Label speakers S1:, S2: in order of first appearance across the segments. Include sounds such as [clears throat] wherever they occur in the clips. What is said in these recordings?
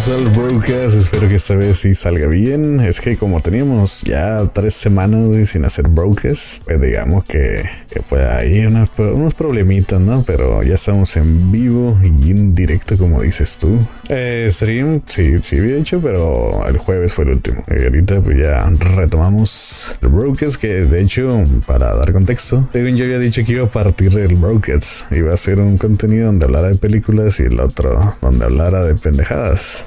S1: bienvenidos al broadcast. Espero que esta vez sí salga bien. Es que como teníamos ya tres semanas sin hacer broadcast, pues digamos que, que puede haber unos, problemitas, ¿no? Pero ya estamos en vivo y en directo, como dices tú. Eh, stream, sí, sí había hecho, pero el jueves fue el último. Y ahorita pues ya retomamos el broadcast, que de hecho, para dar contexto, según yo había dicho que iba a partir del broadcast. Iba a ser un contenido donde hablara de películas y el otro donde hablara de pendejadas.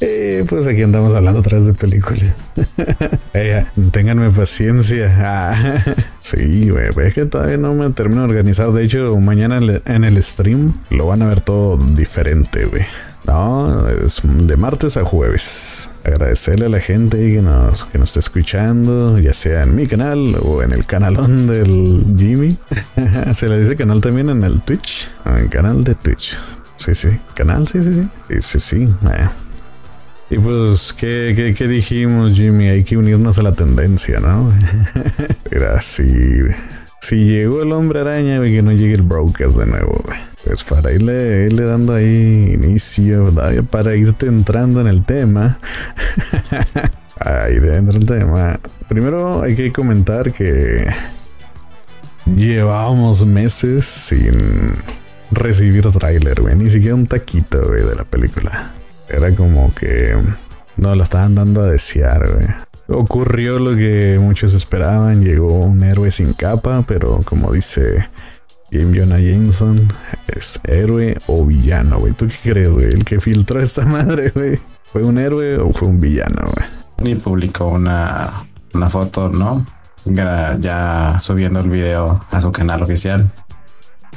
S1: Eh, pues aquí andamos hablando otra vez de película. [laughs] eh, ténganme paciencia. Ah, [laughs] sí, güey, es que todavía no me termino de organizar. De hecho, mañana en el stream lo van a ver todo diferente, güey. No, es de martes a jueves. Agradecerle a la gente que nos, que nos está escuchando, ya sea en mi canal o en el canalón del Jimmy. [laughs] Se le dice canal también en el Twitch, en el canal de Twitch. Sí, sí, canal, sí, sí, sí. Sí, sí, sí. Eh. Y pues, ¿qué, ¿qué, qué, dijimos, Jimmy? Hay que unirnos a la tendencia, ¿no? [laughs] Era así. Si llegó el hombre araña, que no llegue el broadcast de nuevo, Pues para irle, irle dando ahí inicio, para irte entrando en el tema. [laughs] ahí dentro del tema. Primero hay que comentar que llevábamos meses sin recibir tráiler, güey. Ni siquiera un taquito, güey, de la película. Era como que no la estaban dando a desear, güey. Ocurrió lo que muchos esperaban, llegó un héroe sin capa, pero como dice Game Jonah Jameson, es héroe o villano, güey. ¿Tú qué crees, güey? El que filtró esta madre, güey. ¿Fue un héroe o fue un villano, güey?
S2: Y publicó una, una foto, ¿no? Ya subiendo el video a su canal oficial.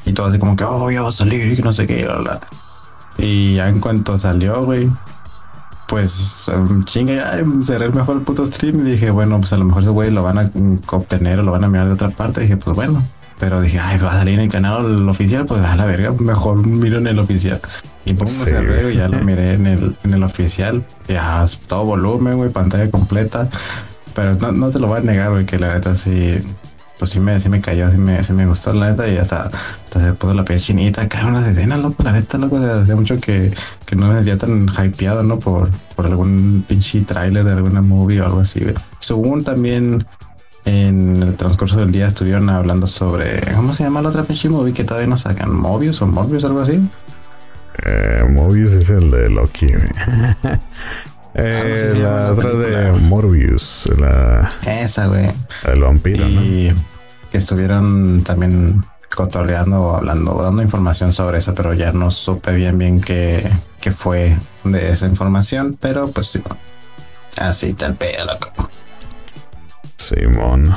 S2: Y todo así como que, oh, ya va a salir que no sé qué. Y ya en cuanto salió, güey, pues um, chinga, ya cerré el mejor puto stream y dije, bueno, pues a lo mejor ese güey lo van a obtener o lo van a mirar de otra parte. Y dije, pues bueno. Pero dije, ay, va a salir en el canal oficial, pues a la verga, mejor miro en el oficial. Y pongo sí. cerré y ya lo miré en el, en el oficial. Ya, todo volumen, güey, pantalla completa. Pero no, no te lo voy a negar, güey, que la neta sí pues sí me, sí me cayó, sí me, sí me gustó la neta y hasta, hasta se puso la piel chinita, caen unas escenas, loco, la neta, loco, hacía mucho que, que no me sentía tan hypeado, ¿no? Por, por algún pinche tráiler de alguna movie o algo así, Según también en el transcurso del día estuvieron hablando sobre, ¿cómo se llama la otra pinche movie que todavía no sacan? ¿Mobius o Morbius, algo así?
S1: Eh, Mobius es el de Loki, [laughs] Eh, la otra de Morbius, la.
S2: Esa, güey.
S1: El vampiro,
S2: y que estuvieron también cotorreando, hablando, dando información sobre eso, pero ya no supe bien bien qué, qué fue de esa información, pero pues sí, así tal pedo, loco.
S1: Simón.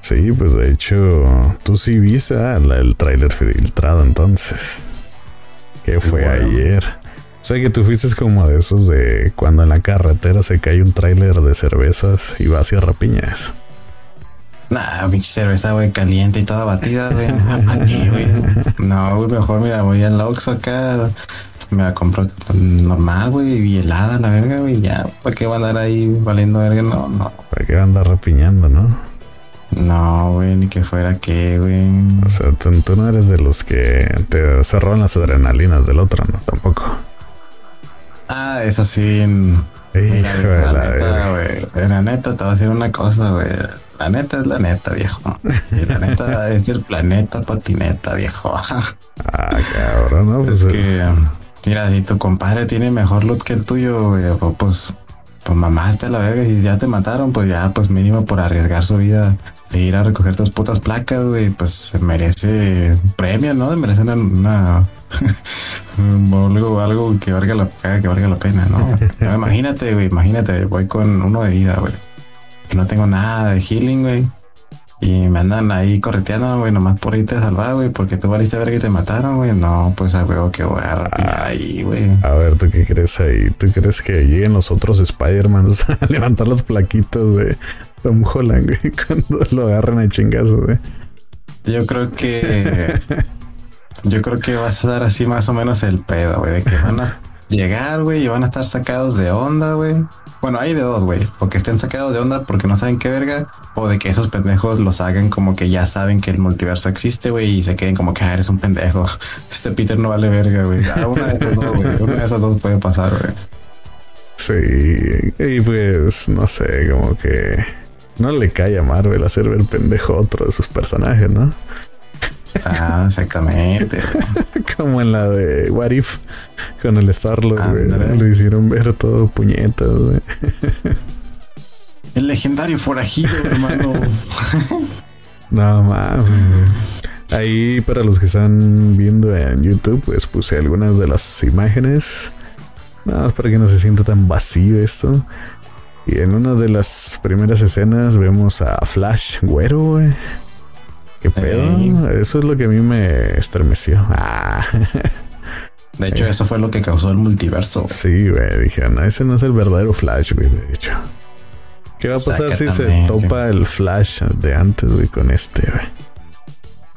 S1: Sí, pues de hecho, tú sí viste ah, el tráiler filtrado entonces. Que fue ayer. O sea que tú fuiste como de esos de cuando en la carretera se cae un tráiler de cervezas y va hacia rapiñas.
S2: Nah, pinche cerveza, güey, caliente y toda batida, [laughs] güey. No, güey, mejor mira, voy al Oxxo acá, me la compro normal, güey, y helada la verga, güey, ya. ¿Para qué va a andar ahí valiendo verga? No, no.
S1: ¿Para qué va a andar rapiñando, no?
S2: No, güey, ni que fuera que, güey.
S1: O sea, tú, tú, no eres de los que te cerran las adrenalinas del otro, ¿no? Tampoco.
S2: Ah, eso sí. Mira, la, la, neta, güey. La neta, te voy a decir una cosa, güey. La neta es la neta, viejo. Y la neta [laughs] es del planeta patineta, viejo.
S1: ah, cabrón, ¿no?
S2: Pues, es que, mira, si tu compadre tiene mejor loot que el tuyo, güey, pues, pues mamaste a la verga. Si ya te mataron, pues ya, pues mínimo por arriesgar su vida de ir a recoger tus putas placas, güey, pues se merece premio, ¿no? Merece una, una [laughs] algo, algo que valga la que valga la pena, ¿no? [laughs] imagínate, güey, imagínate, voy con uno de vida, güey. Que no tengo nada de healing, güey. Y me andan ahí correteando, güey, nomás por irte a salvar, güey, porque tú valiste a ver que te mataron, güey. No, pues a huevo que voy a rapiñar ahí, güey.
S1: A ver, ¿tú qué crees ahí? ¿Tú crees que lleguen los otros Spider-Mans [laughs] a levantar los plaquitos de Tom Holland, güey, cuando lo agarran a chingazos, güey?
S2: Yo creo que Yo creo que vas a dar así más o menos el pedo, güey, de que van a [laughs] llegar, güey, y van a estar sacados de onda, güey. Bueno, hay de dos, güey. O que estén sacados de onda porque no saben qué verga. O de que esos pendejos los hagan como que ya saben que el multiverso existe, güey. Y se queden como que ah, eres un pendejo. [laughs] Este Peter no vale verga, güey. Ah, una de esas dos, güey. Una de esas dos puede pasar, güey.
S1: Sí. Y pues, no sé, como que no le cae a Marvel hacer ver pendejo a otro de sus personajes, ¿no?
S2: Ah, exactamente. [laughs]
S1: Como en la de What If con el Star-Lord, Lo hicieron ver todo puñetas, güey.
S2: El legendario forajido, hermano. [laughs]
S1: no mames. Ahí para los que están viendo en YouTube, pues puse algunas de las imágenes. Nada más para que no se sienta tan vacío esto. Y en una de las primeras escenas vemos a Flash güero, güey. ¿Qué pedo? Eso es lo que a mí me estremeció. Ah.
S2: De hecho, eso fue lo que causó el multiverso.
S1: Sí, güey. Dije, no, ese no es el verdadero Flash, güey. De hecho. ¿Qué va a pasar si se topa el Flash de antes, güey, con este, güey?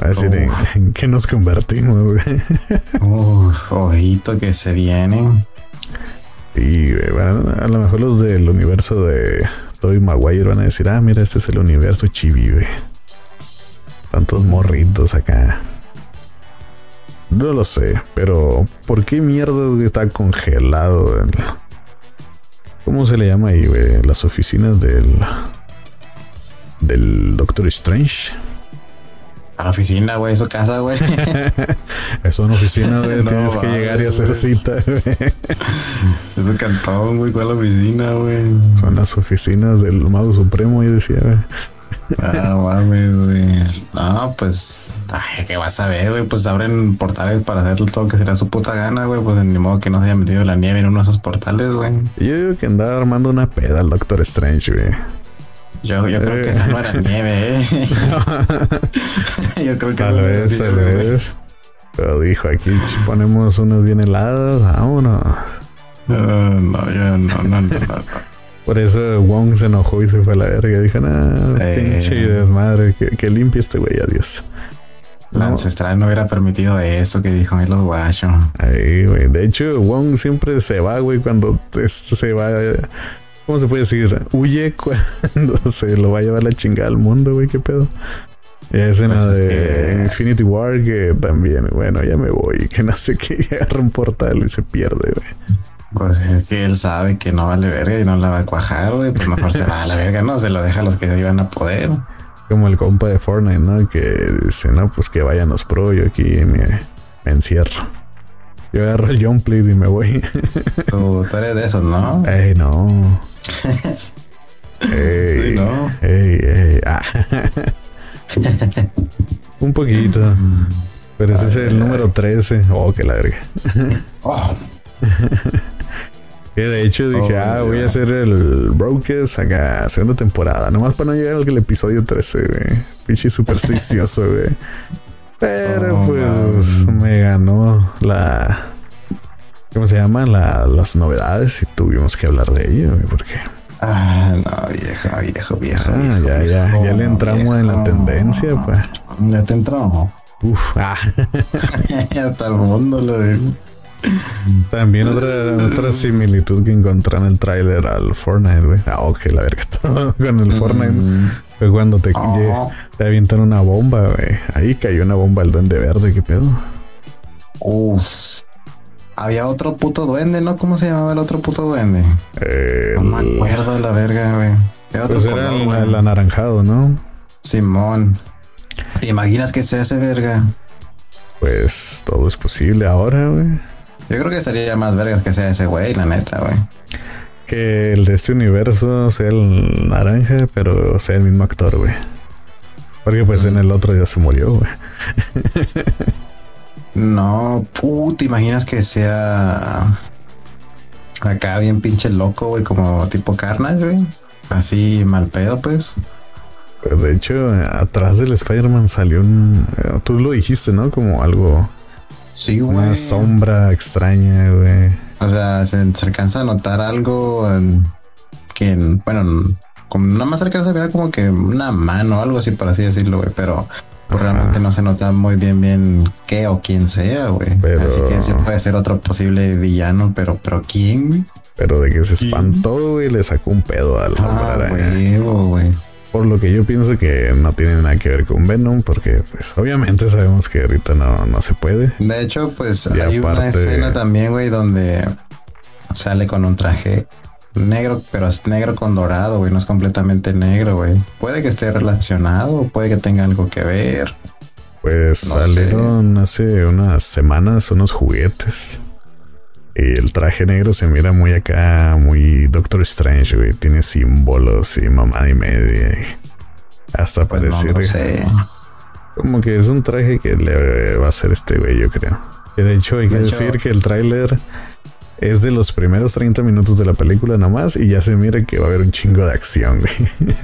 S1: Va a decir, [laughs] ¿en, qué nos convertimos, güey?
S2: Uf, ojito que se viene.
S1: Y, bueno, a lo mejor los del universo de Tobey Maguire van a decir, ah, mira, este es el universo chibi, güey. Tantos morritos acá. No lo sé, pero ¿por qué mierdas está congelado? ¿Cómo se le llama ahí, güey? Las oficinas del. del Doctor Strange.
S2: A la oficina, güey, su casa, güey. [laughs]
S1: es una oficina, güey. [laughs] Tienes que llegar y hacer cita, güey. [laughs]
S2: Es un cantón, güey. ¿Cuál oficina, güey?
S1: Son las oficinas del Mago Supremo, yo decía, güey.
S2: Ah, mames, güey. No, pues, ay, ¿qué vas a ver, güey? Pues abren portales para hacer todo lo que será su puta gana, güey. Pues ni modo que no se haya metido la nieve en uno de esos portales, güey.
S1: Yo digo que andaba armando una peda al Doctor Strange, güey.
S2: Yo, yo creo que esa no era nieve, eh. [laughs] yo creo que
S1: tal vez, tal vez. Pero dijo aquí ponemos unas bien heladas, vámonos.
S2: No, no, yo no, no, no. no.
S1: Por eso Wong se enojó y se fue a la verga. Dijo, nah, eh. pinche desmadre, que, que limpie este güey, adiós.
S2: La ancestral no hubiera permitido eso que dijo en los guachos.
S1: Güey. De hecho, Wong siempre se va, güey, cuando se va. ¿Cómo se puede decir? Huye [laughs] cuando se lo va a llevar la chingada al mundo, güey, qué pedo. Y escena pues de Infinity War que también, bueno, ya me voy, que no sé qué, [laughs] agarra un portal y se pierde, güey.
S2: Pues es que él sabe que no vale verga y no la va a cuajar, güey. Pues mejor se va a la verga, ¿no? Se lo deja a los que se iban a poder.
S1: Como el compa de Fortnite, ¿no? Que dice, no, pues que vayan los pro, yo aquí me, encierro. Yo agarro el jump y me voy. [laughs]
S2: Tú, eres de esos, ¿no?
S1: Ey, no. [laughs] ey, no. Ey, ey. Ah. [laughs] Un poquito. Pero ese es el número 13. Oh, qué la verga. oh. Que de hecho dije, oh, ah, voy a hacer el Brokers acá, segunda temporada. Nomás para no llegar al episodio 13, güey. Pinche supersticioso, [laughs] güey. Pero oh, pues me ganó la. ¿Cómo se llama? La, las novedades y tuvimos que hablar de ello, güey, porque.
S2: Ah, no, vieja, viejo, viejo.
S1: Ah, ya, ya, ya le entramos en la tendencia, pues.
S2: Ya te entramos.
S1: Uf, ah. [laughs]
S2: Hasta el mundo lo
S1: también otra, otra similitud que encontré en el tráiler al Fortnite, güey. Ah, ok, la verga. [laughs] con el Fortnite mm. fue cuando te, oh. te avientan una bomba, güey. Ahí cayó una bomba al duende verde, ¿qué pedo?
S2: Uf. Había otro puto duende, ¿no? ¿Cómo se llamaba el otro puto duende? no me acuerdo de la verga, güey.
S1: Era otro pues era el, anaranjado, ¿no?
S2: Simón. ¿Te imaginas que sea ese verga?
S1: Pues todo es posible ahora, güey.
S2: Yo creo que sería más vergas que sea ese güey, la neta, güey.
S1: Que el de este universo sea el naranja, pero sea el mismo actor, güey. Porque pues en el otro ya se murió, güey. [laughs]
S2: no, puta, ¿te imaginas que sea acá bien pinche loco, güey, como tipo Carnage, güey? Así mal pedo, pues.
S1: pues de hecho, atrás del Spider-Man salió un. Eh, tú lo dijiste, ¿no? Como algo
S2: Sí, güey.
S1: Una sombra extraña, güey.
S2: O sea, se, alcanza a notar algo que, bueno, como nada más alcanza a ver como que una mano o algo así, por así decirlo, güey. Pero Pues realmente no se nota muy bien bien qué o quién sea, güey. Así que sí puede ser otro posible villano, pero, pero ¿quién,
S1: Pero de que se espantó, güey, le sacó un pedo al
S2: ah, güey.
S1: Por lo que yo pienso que no tiene nada que ver con Venom, porque pues obviamente sabemos que ahorita no, no se puede.
S2: De hecho, pues hay una escena también, güey, donde sale con un traje negro, pero es negro con dorado, güey, no es completamente negro, güey. Puede que esté relacionado, puede que tenga algo que ver.
S1: Pues salieron hace unas semanas unos juguetes. Y el traje negro se mira muy acá, muy Doctor Strange, güey. Tiene símbolos y mamá y media. hasta pues parecer. [laughs] Como que es un traje que le va a hacer este güey, yo creo. Que de hecho hay que decir que el tráiler es de los primeros 30 minutos de la película nada más y ya se mira que va a haber un chingo de acción, güey.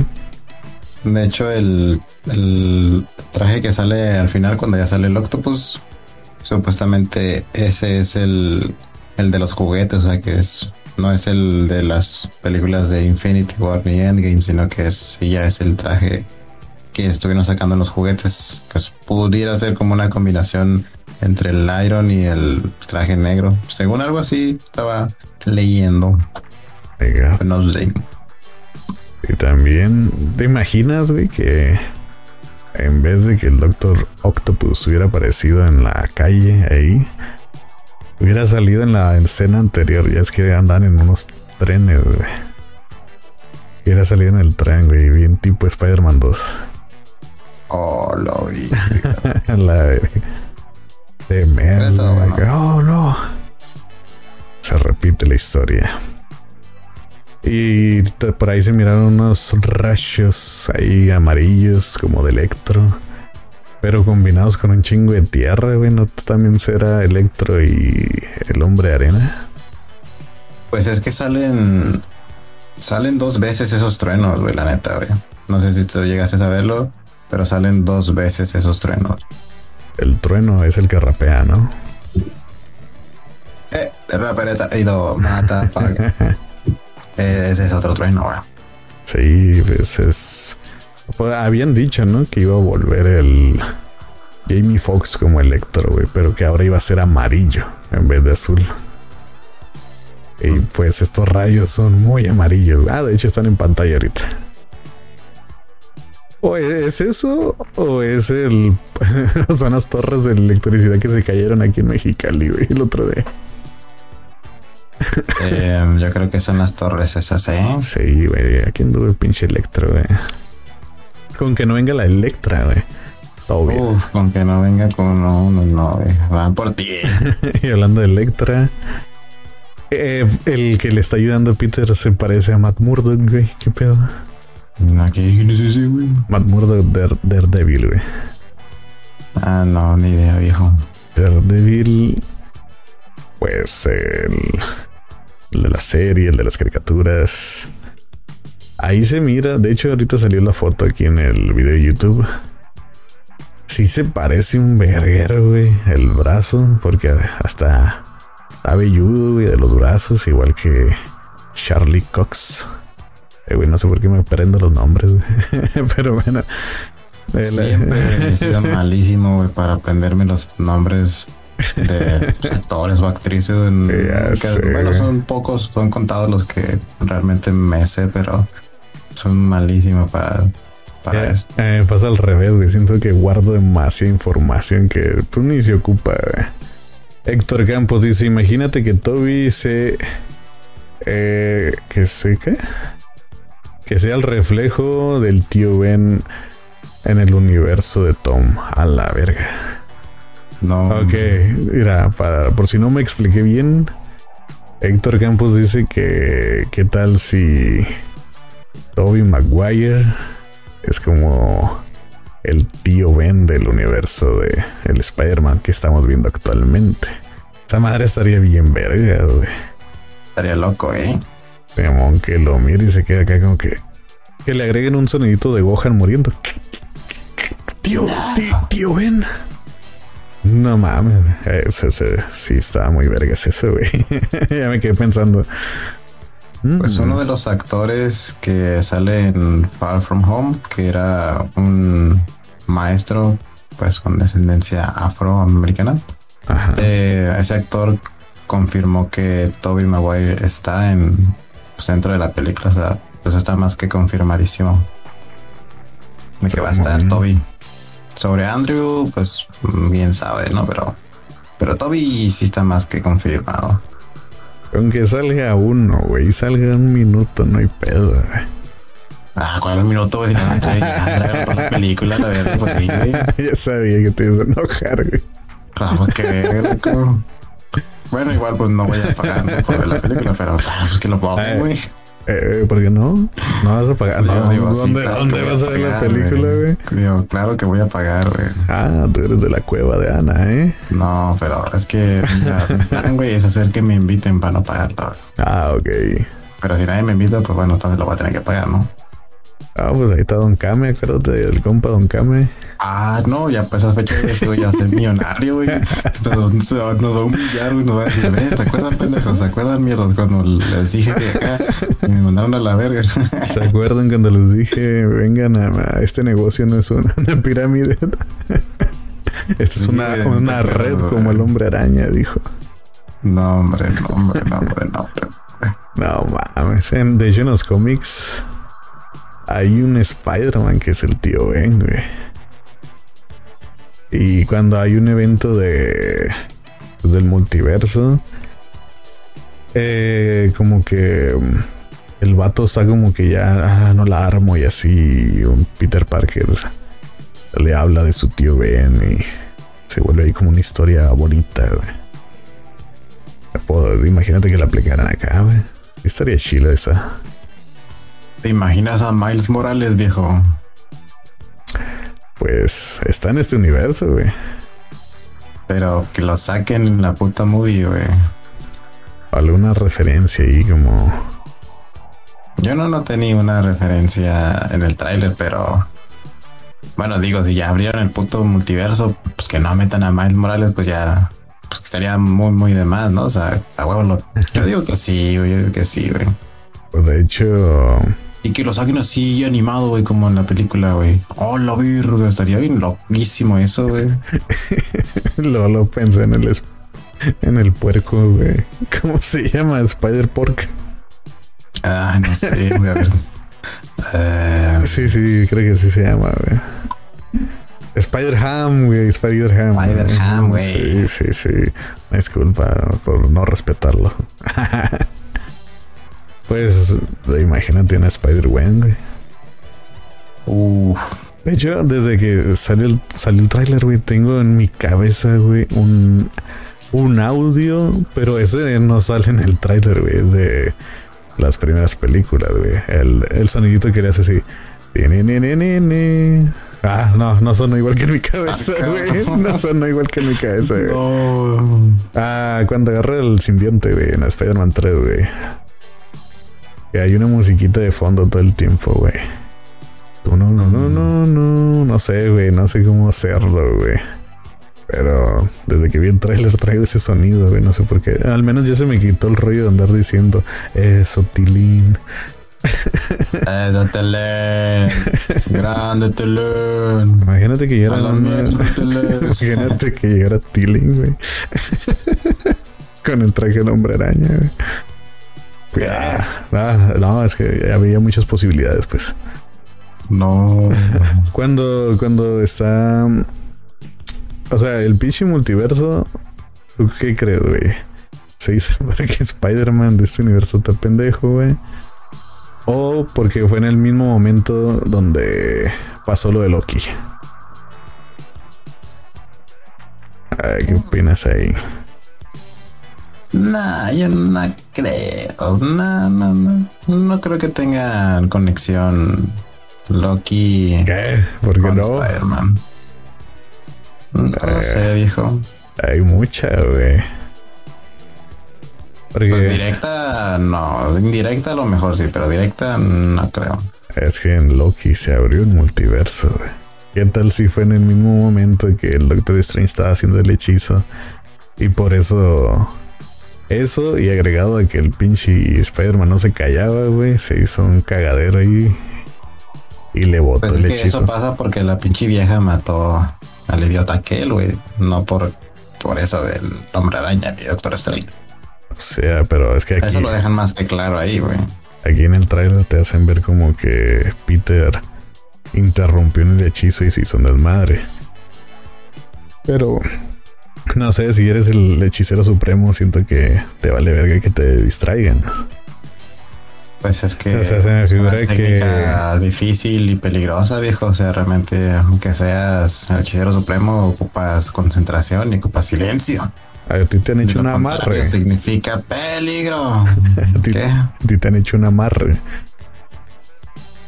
S2: De hecho, el, traje que sale al final cuando ya sale el octopus, supuestamente ese es el, el de los juguetes, o sea que es no es el de las películas de Infinity War ni Endgame, sino que es ya es el traje que estuvieron sacando en los juguetes, que pudiera ser como una combinación entre el Iron y el traje negro. Según algo así, estaba leyendo. No sé.
S1: Y también, ¿te imaginas, güey, que en vez de que el Doctor Octopus hubiera aparecido en la calle ahí, hubiera salido en la escena anterior? Ya es que andan en unos trenes, güey. Hubiera salido en el tren, güey, bien tipo Spider-Man 2.
S2: Oh, lo vi.
S1: la [laughs] Oh, no. Se repite la historia. Y por ahí se miraron unos rayos ahí amarillos como de electro. Pero combinados con un chingo de tierra, güey. ¿No también será electro y el hombre arena?
S2: Pues es que salen. Salen dos veces esos truenos, güey, la neta, güey. No sé si tú llegaste a saberlo, pero salen dos veces esos truenos.
S1: El trueno es el que rapea, ¿no?
S2: Eh, rapereta ido mata, paga. [laughs] Ese es otro trueno, güey.
S1: Sí, pues es. Pues, habían dicho, ¿no? Que iba a volver el Jamie Foxx como Electro, güey, pero que ahora iba a ser amarillo en vez de azul. Y pues estos rayos son muy amarillos. Ah, de hecho están en pantalla ahorita. ¿O es eso? ¿O es el. [laughs] son las torres de electricidad que se cayeron aquí en Mexicali, güey, el otro día? [laughs]
S2: Em, yo creo que son las torres esas, ¿eh?
S1: Sí, güey. Aquí anduvo el pinche Electro, güey. Con que no venga la Electra, güey.
S2: Todo bien. Uf, con que no venga con. No, no, no, güey. Van por ti. [laughs]
S1: y hablando de Electra. Eh, el que le está ayudando a Peter se parece a Matt Murdock, güey. ¿Qué pedo?
S2: ¿Quién es ese, güey?
S1: Matt Murdock de Daredevil, güey.
S2: Ah, no, ni idea, viejo.
S1: Daredevil, pues el, el de la serie, el de las caricaturas. Ahí se mira, de hecho ahorita salió la foto aquí en el video de YouTube. Sí se parece un verguero, güey, el brazo, porque hasta está velludo, güey, de los brazos, igual que Charlie Cox. Eh, no sé por qué me prendo los nombres, [laughs] Pero bueno.
S2: Siempre [laughs] he sido malísimo, güey, para aprenderme los nombres de actores o actrices. [laughs] bueno, son pocos, son contados los que realmente me sé, pero son malísimos para, para eso.
S1: Eh, pasa al revés, güey. Siento que guardo demasiada información que pues ni se ocupa, Héctor Campos dice: Imagínate que Toby se. Eh, que se qué? que sea el reflejo del tío Ben en el universo de Tom. A la verga. No. Ok, mira, para, por si no me expliqué bien, Héctor Campos dice que qué tal si Toby Maguire es como el tío Ben del universo de el Spider-Man que estamos viendo actualmente. Esa madre estaría bien verga, güey.
S2: Estaría loco, eh.
S1: Que lo mire y se queda acá como que. Que le agreguen un sonidito de Gohan muriendo. Tío, tío, ven. No mames, ese, ese, sí estaba muy vergas ese, güey. [laughs] ya me quedé pensando.
S2: Pues uno de los actores que sale en Far From Home, que era un maestro pues con descendencia afroamericana. Eh, ese actor confirmó que Toby Maguire está en pues, dentro de la película, o sea, pues está más que confirmadísimo de que va a estar Toby. Sobre Andrew, pues bien sabe, ¿no? Pero, pero Toby sí está más que confirmado.
S1: Aunque salga uno, güey, salga un minuto, no hay pedo, güey.
S2: Ah, ¿cuál es el minuto, güey? Si no, ya, toda la película, la verdad, pues sí, güey. [laughs]
S1: ya sabía que te ibas a enojar, güey.
S2: Ah, pues qué Bueno, igual pues no voy a pagar por ver la película, pero pues que lo pongo, güey.
S1: Eh, ¿Por qué no? No vas a pagar. No, ¿Dónde, ¿dónde vas a ver la película, güey?
S2: Digo, claro que voy a pagar, güey.
S1: Ah, tú eres de la cueva de Ana, ¿eh?
S2: No, pero es que güey, es hacer que me inviten para no pagarlo.
S1: Ah, ok.
S2: Pero si nadie me invita, pues bueno, entonces lo voy a tener que pagar, ¿no?
S1: Ah, pues ahí está Don Kame, acuérdate del compa Don Kame.
S2: Ah, no, ya pues esa fecha de voy a ser millonario, güey. Nos, va a humillar, güey, nos va a decir, ¿te acuerdan, pendejos? ¿Se acuerdan, mierda, cuando les dije que acá me mandaron a la verga?
S1: ¿Se acuerdan cuando les dije, vengan a, este negocio, no es una, pirámide? Esta es una, una red como el hombre araña, dijo.
S2: No, hombre, no, hombre, no, hombre, no, hombre.
S1: No mames, en The Genos Comics hay un Spider-Man que es el tío Ben, güey. Y cuando hay un evento de del multiverso, eh, como que mm, el vato está como que ya ah, no la armo y así. Un Peter Parker le habla de su tío Ben y se vuelve ahí como una historia bonita, güey. Imagínate que la aplicaran acá, güey. Estaría chila esa.
S2: ¿Te imaginas a Miles Morales, viejo?
S1: Pues está en este universo, güey.
S2: Pero que lo saquen en la puta movie, güey.
S1: Alguna referencia ahí como...
S2: Yo no noté ni una referencia en el tráiler, pero... Bueno, digo, si ya abrieron el puto multiverso, pues que no metan a Miles Morales, pues ya... Pues estaría muy, muy de más, ¿no? O sea, a huevo lo... Yo digo que sí, güey. Yo digo que sí, güey.
S1: Pues de hecho...
S2: Y que lo saquen así animado, güey, como en la película, güey. Oh, la virga, estaría bien loquísimo eso, güey. [laughs]
S1: lo, lo pensé en el, en el puerco, güey. ¿Cómo se llama? Spider Pork.
S2: Ah, no sé, güey, a ver. [laughs]
S1: Sí, sí, creo que sí se llama, güey. Spider Ham, güey, Spider Ham.
S2: Spider Ham, güey.
S1: Sí, sí, sí. Disculpa por no respetarlo. [laughs] Pues imagínate una Spider-Man, güey. De hecho, desde que salió el, salió el tráiler, güey, tengo en mi cabeza, güey, un, un audio, pero ese no sale en el tráiler, güey, es de las primeras películas, güey. El, el sonidito que le hace así. Ah, no, no sonó igual que en mi cabeza, ah, güey. [laughs] No sonó igual que en mi cabeza, güey. No. Ah, cuando agarré el simbionte, güey, en Spider-Man 3, güey. Que hay una musiquita de fondo todo el tiempo, güey. No, no, no, no, no, no, no sé, güey, no sé cómo hacerlo, güey. Pero desde que vi el trailer traigo ese sonido, güey, no sé por qué. Al menos ya se me quitó el rollo de andar diciendo, eso, Tilín. [laughs]
S2: Eso, Tilín. Grande, Tilín.
S1: Imagínate que llegara... [laughs] Imagínate que llegara Tilín, güey. [laughs] Con el traje de hombre araña, güey. Ah, no, es que había muchas posibilidades, pues.
S2: No.
S1: Cuando, cuando está. O sea, el pinche multiverso. ¿Tú qué crees, güey? ¿Se hizo [laughs] para que Spider-Man de este universo está pendejo, güey? O porque fue en el mismo momento donde pasó lo de Loki. ¿Qué opinas ahí?
S2: No, yo no creo. No, no, no. No creo que tengan conexión Loki.
S1: ¿Qué? ¿Por qué no?
S2: Spider-Man. No eh, sé, viejo.
S1: Hay mucha, güey.
S2: Porque... Pues directa, no. Indirecta a lo mejor sí, pero directa no creo.
S1: Es que en Loki se abrió un multiverso, güey. ¿Qué tal si fue en el mismo momento que el Doctor Strange estaba haciendo el hechizo? Y por eso eso y agregado a que el pinche Spider-Man no se callaba, güey, se hizo un cagadero ahí y le botó pues el hechizo.
S2: Eso pasa porque la pinche vieja mató al idiota aquel, güey. No por, por eso del hombre araña y Doctor Strange.
S1: O sea, pero es que aquí,
S2: Eso lo dejan más que claro ahí, güey.
S1: aquí en el trailer te hacen ver como que Peter interrumpió en el hechizo y se hizo un desmadre. Pero no sé, si eres el hechicero supremo, siento que te vale verga que te distraigan.
S2: Pues es que
S1: O sea, se me
S2: es una
S1: que-
S2: difícil y peligrosa, viejo. O sea, realmente, aunque seas el hechicero supremo, ocupas concentración y ocupas silencio.
S1: A ti te han hecho un amarre.
S2: Significa peligro. [laughs] ¿Qué?
S1: a ti te han hecho un amarre.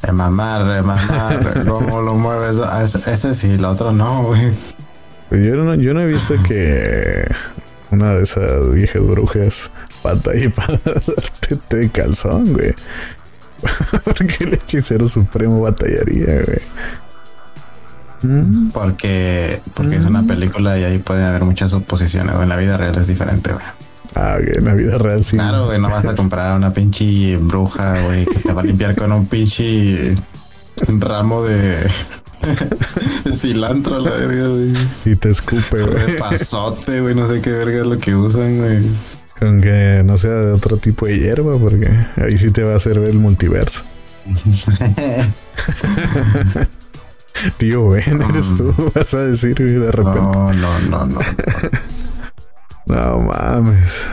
S2: El mamar, el mamar. ¿Cómo [laughs] lo mueves? Ah, Ese, ese sí, el otro no, güey.
S1: Yo no, yo no he visto que una de esas viejas brujas batalla para [laughs] darte de calzón, güey. [laughs] Porque el hechicero supremo batallaría, güey. Mm,
S2: Porque, porque es una
S1: Mm.
S2: película y ahí pueden haber muchas suposiciones. En la vida real es diferente, güey.
S1: Ah, que en la vida real sí.
S2: Claro, güey, no vas a comprar una pinche bruja, güey, que te va a limpiar con un pinche ramo de, [laughs] cilantro, la verga, güey.
S1: Y te escupe, güey.
S2: pasote, güey, no sé qué verga es lo que usan, güey.
S1: Con que no sea de otro tipo de hierba, porque ahí sí te va a hacer ver el multiverso. [laughs] Tío, ven, eres tú, vas a decir, güey, de repente.
S2: No, no, no, no.
S1: No [laughs] mames.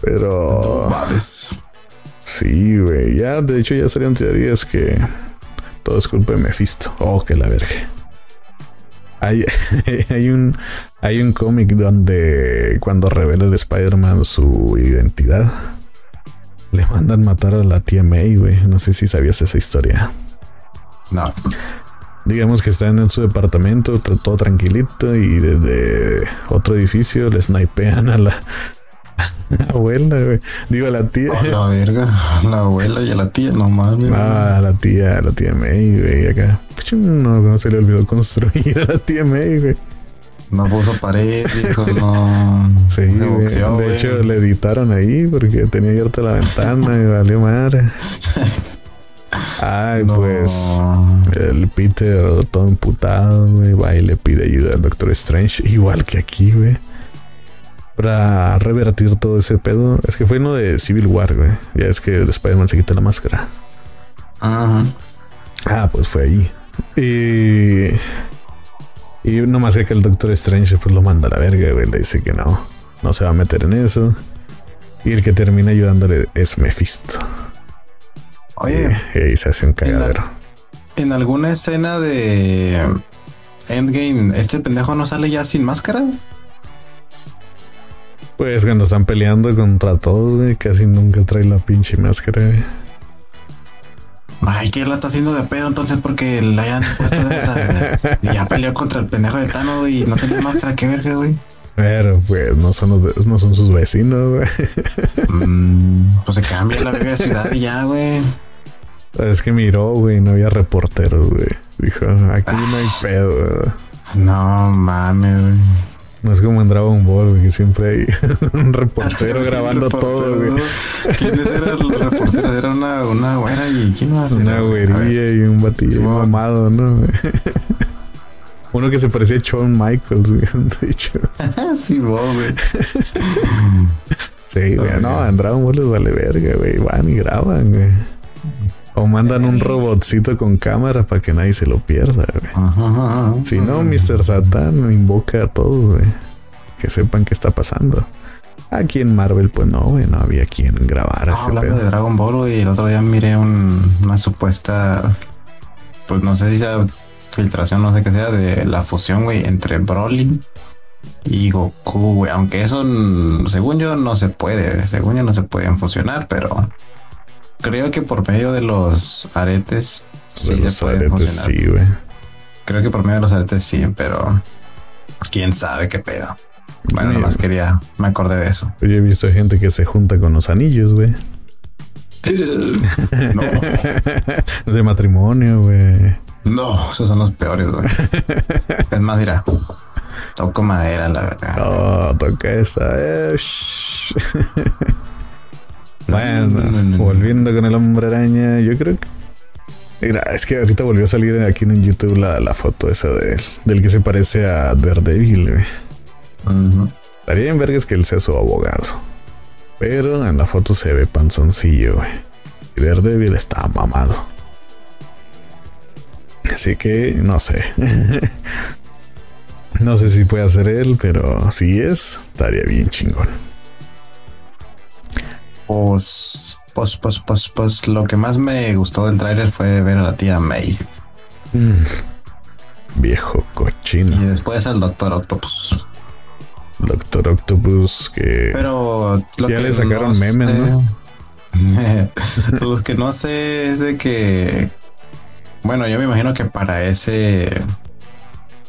S1: Pero.
S2: Vales.
S1: Sí, güey. Ya, de hecho, ya salieron teorías que todo es culpa de Mephisto. Oh, que la verga. Hay, [laughs] hay un, hay un cómic donde cuando revela el Spider-Man su identidad, le mandan matar a la tía May, güey. No sé si sabías esa historia.
S2: No.
S1: Digamos que están en su departamento, todo tranquilito, y desde otro edificio le snipean a la [laughs] abuela, güey. Digo, a la tía.
S2: La verga, la abuela y a la tía, no mames.
S1: Ah, a la tía, la tía May, güey, acá. No, no se le olvidó construir a la tía May, güey.
S2: No puso pared, no.
S1: Sí,
S2: se
S1: güey.
S2: boxeó,
S1: De
S2: güey.
S1: hecho, le editaron ahí porque tenía abierta la ventana y valió madre. [laughs] Ay,
S2: No.
S1: pues. El Peter, todo emputado, güey, va y le pide ayuda al Doctor Strange, igual que aquí, güey. Para revertir todo ese pedo. Es que fue uno de Civil War, güey. Ya es que Spider-Man se quita la máscara.
S2: Ajá.
S1: Ah, pues fue ahí. Y. Y nomás que el Doctor Strange pues lo manda a la verga, güey. Le dice que no. No se va a meter en eso. Y el que termina ayudándole es Mephisto.
S2: Oye,
S1: Y, y ahí se hace un cagadero.
S2: en alguna escena de Endgame, ¿este pendejo no sale ya sin máscara?
S1: Pues cuando están peleando contra todos, güey, casi nunca trae la pinche máscara, güey.
S2: Ay, que la está haciendo de pedo entonces porque le hayan puesto de esa. Y ya peleó contra el pendejo de Tano y no tenía máscara, qué verga, güey.
S1: Pero pues no son los de- no son sus vecinos, güey.
S2: Mm, pues se cambia la verga de ciudad y ya, güey.
S1: Es que miró, güey, no había reporteros, güey. Dijo, aquí no hay pedo, güey.
S2: No mames, güey.
S1: No es como en Dragon Ball, güey, que siempre hay [laughs] un reportero [laughs] grabando todo, güey.
S2: ¿Quiénes eran los reporteros? Era una, una güera y quién más.
S1: Una
S2: A ver.
S1: güerilla y un batillo
S2: Simón.
S1: mamado, ¿no? güey? [laughs] Uno que se parecía a Shawn Michaels, güey, de hecho.
S2: sí, vos, güey.
S1: Sí, güey, no, en Dragon Ball les vale verga, güey. Van y graban, güey. O mandan un robotcito con cámara para que nadie se lo pierda, güey.
S2: Ajá, ajá.
S1: Si no, Mr. Satan invoca a todos, güey. Que sepan qué está pasando. Aquí en Marvel, pues no, güey, no había quien grabara
S2: Ah, hablando de
S1: pedo.
S2: Dragon Ball, güey, el otro día miré un- una supuesta, pues no sé si sea filtración, no sé qué sea, de la fusión, güey, entre Broly y Goku, güey. Aunque eso, según yo, no se puede, según yo no se pueden fusionar, pero creo que por medio de los aretes sí
S1: De los aretes, sí, güey.
S2: Creo que por medio de los aretes sí, pero quién sabe qué pedo. Bueno, nomás quería, me acordé de eso.
S1: Yo he visto gente que se junta con los anillos, güey. [laughs]
S2: No. [laughs]
S1: De matrimonio, güey.
S2: No, esos son los peores, güey. [laughs] Es más, mira, toco madera, la verdad.
S1: Oh, toca esa. eh. Bueno,
S2: No, no, no, no.
S1: volviendo con el hombre araña, yo creo que Mira, es que ahorita volvió a salir aquí en YouTube la, la foto esa de él, del que se parece a Daredevil, güey. Estaría en vergas que él sea su abogado. Pero en la foto se ve panzoncillo, güey. Y Daredevil está mamado. Así que no sé. [laughs] no sé si puede hacer él, pero si es, estaría bien chingón.
S2: Pues, pues, pues, pues, pues, lo que más me gustó del tráiler fue ver a la tía May.
S1: Mm. Viejo cochino.
S2: Y después al Doctor Octopus.
S1: Doctor Octopus que...
S2: Pero
S1: ya le sacaron memes, ¿no? [laughs]
S2: Los que no sé es de que... Bueno, yo me imagino que para ese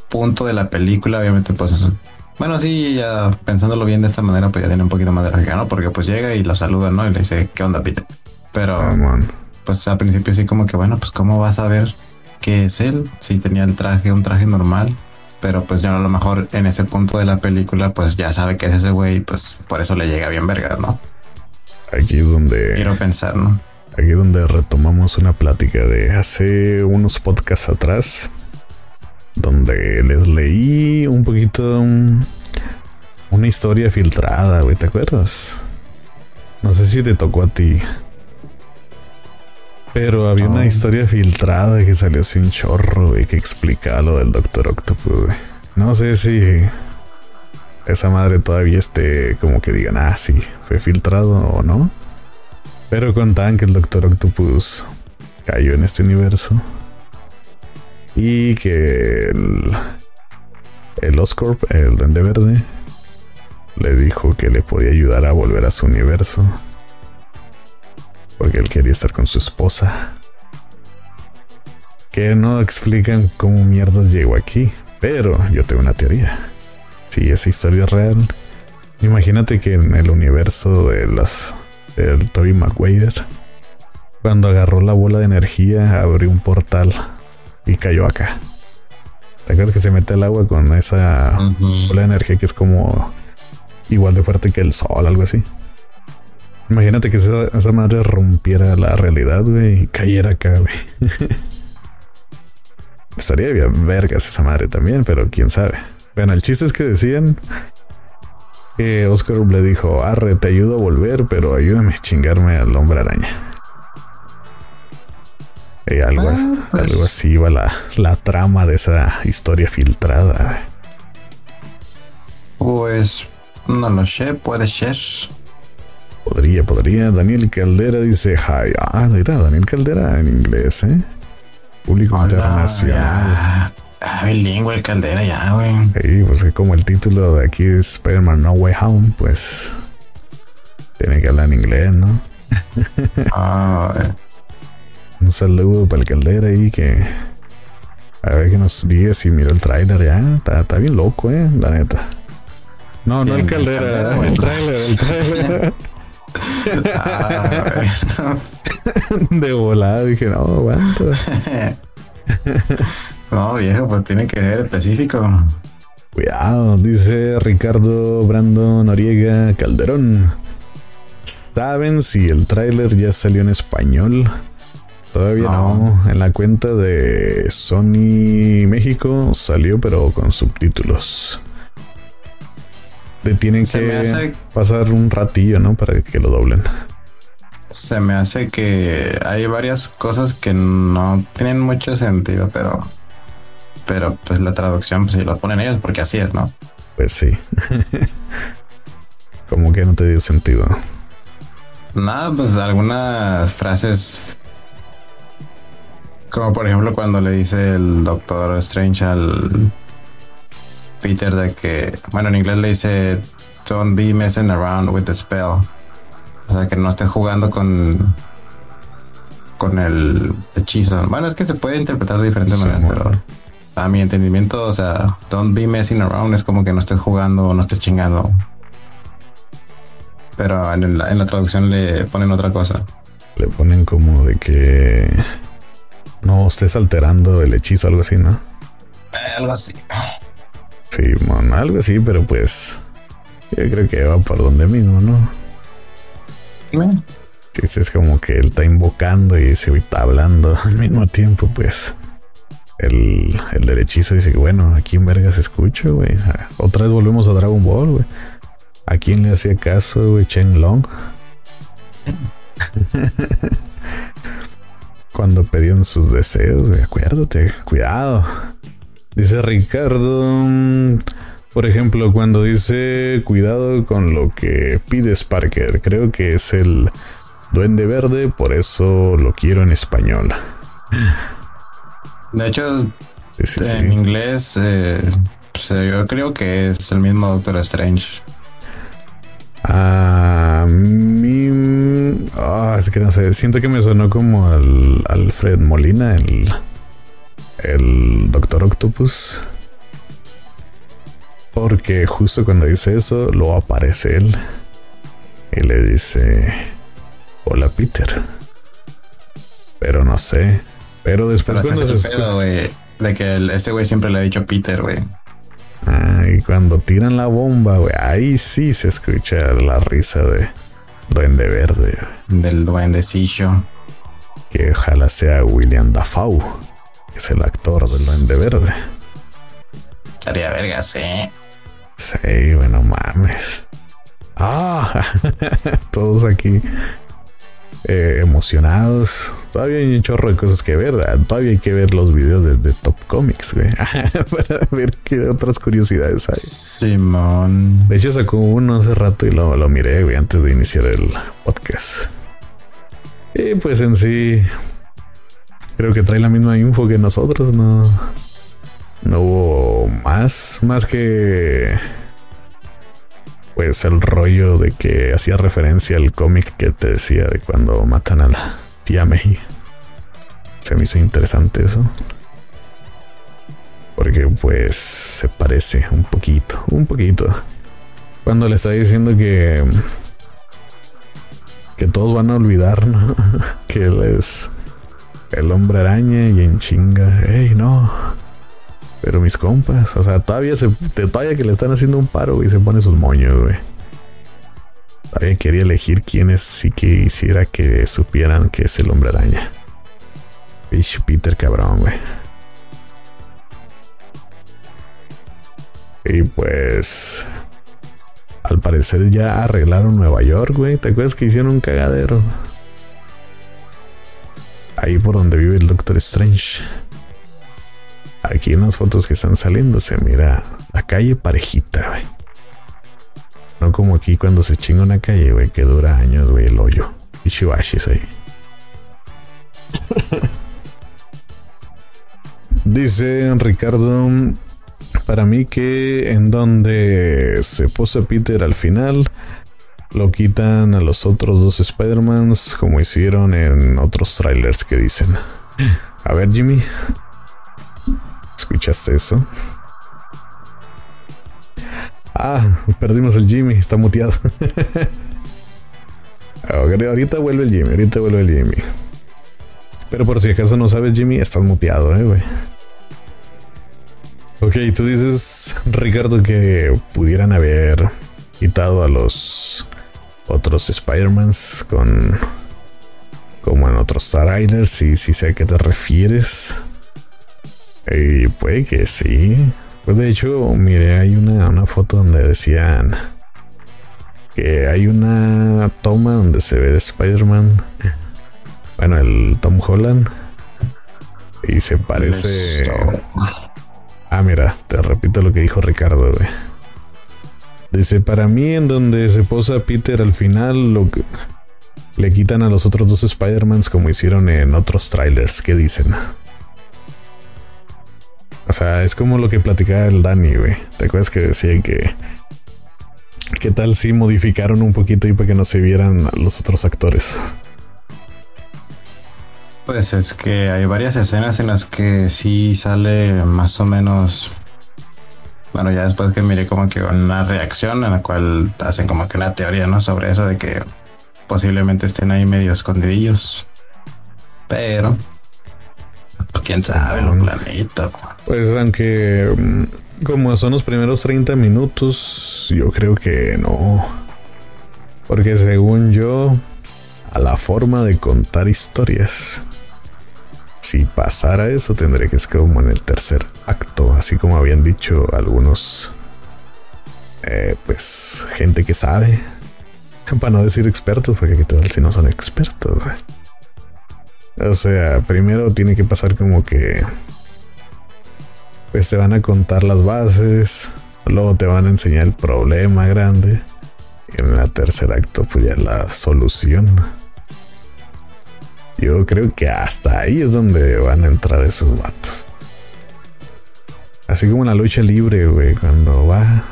S2: punto de la película, obviamente, pues eso. Bueno, sí, ya pensándolo bien de esta manera, pues ya tiene un poquito más de lógica, ¿no? Porque pues llega y lo saluda, ¿no? Y le dice, ¿qué onda, Peter? Pero,
S1: Ah,
S2: pues al principio sí como que, bueno, pues ¿cómo vas a ver qué es él? Si tenía el traje, un traje normal. Pero pues ya a lo mejor en ese punto de la película, pues ya sabe que es ese güey, pues por eso le llega bien vergas, ¿no?
S1: Aquí es donde...
S2: Quiero pensar, ¿no?
S1: Aquí es donde retomamos una plática de hace unos podcasts atrás, donde les leí un poquito um, una historia filtrada, güey, ¿te acuerdas? No sé si te tocó a ti. Pero había una
S2: Oh.
S1: historia filtrada que salió así un chorro, güey, que explicaba lo del Doctor Octopus, güey. No sé si esa madre todavía esté como que digan, ah, sí, fue filtrado o no. Pero contaban que el Doctor Octopus cayó en este universo. Y que el, el Oscorp, el Duende Verde, le dijo que le podía ayudar a volver a su universo. Porque él quería estar con su esposa. Que no explican cómo mierdas llegó aquí. Pero yo tengo una teoría. Si esa historia es real, imagínate que en el universo de las del Toby Maguire, cuando agarró la bola de energía, abrió un portal y cayó acá. ¿Te acuerdas que se mete al agua con esa bola de energía que es como igual de fuerte que el sol, algo así? Imagínate que esa, esa madre rompiera la realidad, güey, y cayera acá, güey. [laughs] Estaría bien vergas esa madre también, pero quién sabe. Bueno, el chiste es que decían que Oscar le dijo, arre, te ayudo a volver, pero ayúdame a chingarme al hombre araña. Y algo,
S2: Ah, pues.
S1: algo así iba la, la trama de esa historia filtrada.
S2: Pues no lo sé, puede ser.
S1: Podría, podría. Daniel Caldera dice, hi. Ah, mira, Daniel Caldera en inglés, ¿eh? Público
S2: Hola,
S1: internacional.
S2: Ah, bilingüe el caldera ya, güey.
S1: Sí, pues que como el título de aquí es Spider-Man No Way Home, pues tiene que hablar en inglés, ¿no? [laughs]
S2: Ah, eh,
S1: Un saludo para el Caldera ahí que a ver que nos diga si miró el tráiler ya. Está, está bien loco, eh, la neta. No, no el Caldera,
S2: Caldera,
S1: el tráiler, el tráiler.
S2: ah, [laughs]
S1: De volada dije, no, aguanta. [laughs]
S2: no, viejo, pues tiene que ser específico.
S1: Cuidado, dice Ricardo Brando Noriega Calderón. ¿Saben si el tráiler ya salió en español? Todavía no.
S2: No.
S1: En la cuenta de Sony México salió, pero con subtítulos. Tienen
S2: Se
S1: que
S2: hace-
S1: pasar un ratillo, ¿no? Para que lo doblen.
S2: Se me hace que hay varias cosas que no tienen mucho sentido, pero pero pues la traducción pues si lo ponen ellos porque así es, ¿no?
S1: Pues sí. [laughs] Como que no te dio sentido.
S2: Nada, pues algunas frases como por ejemplo cuando le dice el Doctor Strange al Peter de que, bueno, en inglés le dice don't be messing around with the spell. O sea, que no estés jugando con con el hechizo. Bueno, es que se puede interpretar de diferentes
S1: Sí,
S2: maneras,
S1: bueno.
S2: pero a mi entendimiento, o sea, don't be messing around es como que no estés jugando o no estés chingando. Pero en la, en la traducción le ponen otra cosa.
S1: Le ponen como de que no estés alterando el hechizo, algo así, ¿no?
S2: algo así.
S1: Sí, mon, algo así, pero pues yo creo que va por donde mismo, ¿no? es como que él está invocando y se está hablando [laughs] al mismo tiempo, pues. El, el derechizo dice que bueno, aquí en vergas escucho, güey. Ah, otra vez volvemos a Dragon Ball, güey. ¿A quién le hacía caso, güey? Chen Long. [laughs] Cuando pedían sus deseos, güey. Acuérdate, cuidado. Dice Ricardo. Mm, por ejemplo, cuando dice cuidado con lo que pides, Parker, creo que es el Duende Verde, por eso lo quiero en español.
S2: De hecho, en inglés, eh, pues, yo creo que es el mismo Doctor Strange.
S1: A mí. Ah, es que no sé. Siento que me sonó como al Alfred Molina, el. El Doctor Octopus. Porque justo cuando dice eso, lo aparece él. Y le dice: Hola, Peter. Pero no sé. Pero después
S2: cuando se pedo, de que este güey siempre le ha dicho Peter, güey.
S1: Ah, y cuando tiran la bomba, güey, ahí sí se escucha la risa de Duende Verde.
S2: Del duendecillo.
S1: Que ojalá sea William Dafoe, que es el actor del Duende Verde.
S2: Estaría vergas, eh.
S1: Sí, bueno, mames. Ah, [laughs] todos aquí eh, emocionados. Todavía hay un chorro de cosas que ver. Todavía hay que ver los videos de, Top Comics, güey. [laughs] Para ver qué otras curiosidades hay.
S2: Simón.
S1: De hecho, sacó uno hace rato y lo, lo miré, güey, antes de iniciar el podcast. Y pues en sí, creo que trae la misma info que nosotros, no. No hubo más, más que pues el rollo de que hacía referencia al cómic que te decía de cuando matan a la tía May. Se me hizo interesante eso. Porque pues se parece un poquito, un poquito. Cuando le está diciendo que que todos van a olvidar, ¿no? [laughs] que él es el hombre araña y en chinga, hey, no, pero mis compas, o sea, todavía se, todavía que le están haciendo un paro, y se pone sus moños, güey. Todavía quería elegir quiénes sí que hiciera que supieran que es el hombre araña. Fish Peter cabrón, güey. Y pues. Al parecer ya arreglaron Nueva York, güey. ¿Te acuerdas que hicieron un cagadero? Ahí por donde vive el Doctor Strange. Aquí en las fotos que están saliendo se mira la calle parejita, güey. No como aquí cuando se chinga una calle, güey, que dura años, güey, el hoyo. Y chivashis ahí. [laughs] Dice Ricardo, para mí que en donde se posa Peter al final, lo quitan a los otros dos Spider-Mans como hicieron en otros trailers que dicen. A ver, Jimmy, ¿Escuchaste eso? Ah, perdimos el Jimmy, está muteado. [laughs] ahorita vuelve el Jimmy, ahorita vuelve el Jimmy. Pero por si acaso no sabes, Jimmy, estás muteado, eh, güey. Ok, tú dices, Ricardo, que pudieran haber quitado a los otros Spider-Mans con. como en otros Star y si sé a qué te refieres. Y puede que sí. Pues de hecho, mire, hay una, una foto donde decían que hay una toma donde se ve de Spider-Man. Bueno, el Tom Holland. Y se parece. Ah, mira, te repito lo que dijo Ricardo, Dice, para mí en donde se posa Peter al final, lo que le quitan a los otros dos Spider-Mans como hicieron en otros trailers que dicen. O sea, es como lo que platicaba el Dani, güey. ¿Te acuerdas que decía que... ¿Qué tal si modificaron un poquito y para que no se vieran los otros actores?
S2: Pues es que hay varias escenas en las que sí sale más o menos. Bueno, ya después que miré como que una reacción en la cual hacen como que una teoría, ¿no? Sobre eso de que posiblemente estén ahí medio escondidillos. Pero quién sabe, lo planeta.
S1: Pues aunque mm, como son los primeros 30 minutos, yo creo que no. Porque según yo, a la forma de contar historias. Si pasara eso, tendría que ser como en el tercer acto, así como habían dicho algunos, eh, pues, gente que sabe. Para no decir expertos, porque aquí todos si no son expertos. O sea, primero tiene que pasar como que, pues te van a contar las bases, luego te van a enseñar el problema grande, y en el tercer acto, pues ya la solución. Yo creo que hasta ahí es donde van a entrar esos vatos. Así como la lucha libre, güey, cuando va.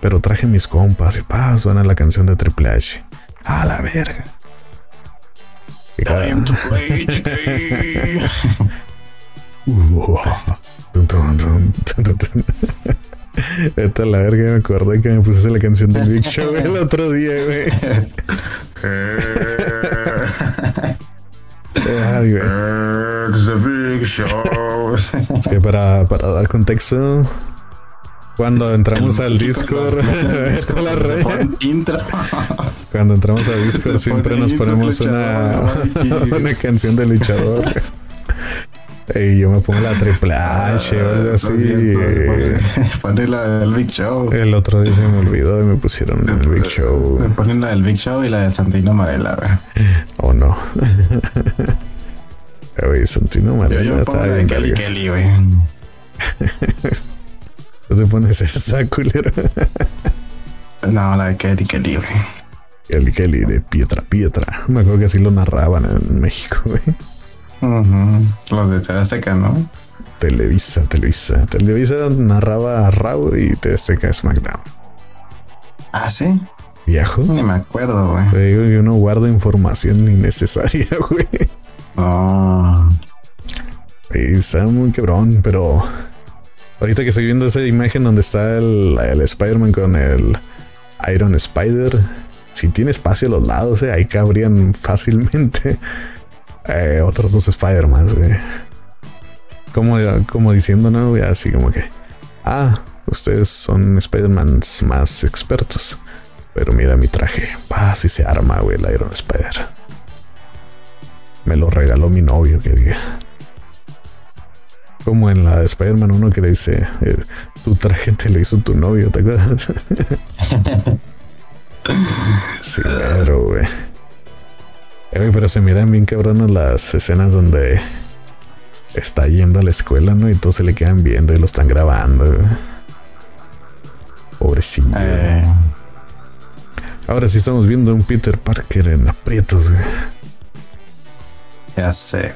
S1: Pero traje mis compas y pa, suena la canción de Triple H. A la verga. I am to play Esta la verga me acordé que me puse la canción del Big Show el otro día, güey. [laughs] Ay, It's a big show. Es que para, para dar contexto, [laughs] cuando entramos al Discord, cuando entramos al Discord siempre nos ponemos una, [laughs] una canción de luchador. Y yo me pongo la triple H o algo así.
S2: Ponen [laughs] la del Big Show.
S1: El otro día se me olvidó y me pusieron el Big Show.
S2: Me ponen la del Big Show y la del Santino Marela,
S1: Oh no. Güey, Santino Marela
S2: está bien. Kelly Kelly, güey.
S1: ¿Tú te pones [laughs] esa culera?
S2: no, la de Kelly Kelly, güey.
S1: Kelly Kelly de Pietra Pietra. Me acuerdo que así lo narraban en México, güey.
S2: Los de Teleazteca, ¿no?
S1: Televisa, Televisa. Televisa narraba a Raw y Teleazteca SmackDown.
S2: ¿Ah, sí?
S1: Viejo.
S2: Ni me acuerdo, güey.
S1: Te digo que uno guarda información innecesaria, [laughs] güey.
S2: Oh.
S1: está muy quebrón, pero ahorita que estoy viendo esa imagen donde está el, el Spider-Man con el Iron Spider, si tiene espacio a los lados, eh, ahí cabrían fácilmente [laughs] eh, otros dos Spider-Man, Como, como diciendo, ¿no? Así como que, ah, ustedes son Spider-Man más expertos. Pero mira mi traje, pa, si se arma, güey, el Iron Spider. Me lo regaló mi novio, que diga. Como en la de Spider-Man 1 que le dice, eh, tu traje te lo hizo tu novio, ¿te acuerdas? [laughs] sí, güey. Eh, pero se miran bien cabronas las escenas donde está yendo a la escuela, ¿no? Y todos se le quedan viendo y lo están grabando. Pobrecillo. Eh. Ahora sí estamos viendo a un Peter Parker en aprietos, güey.
S2: Ya sé.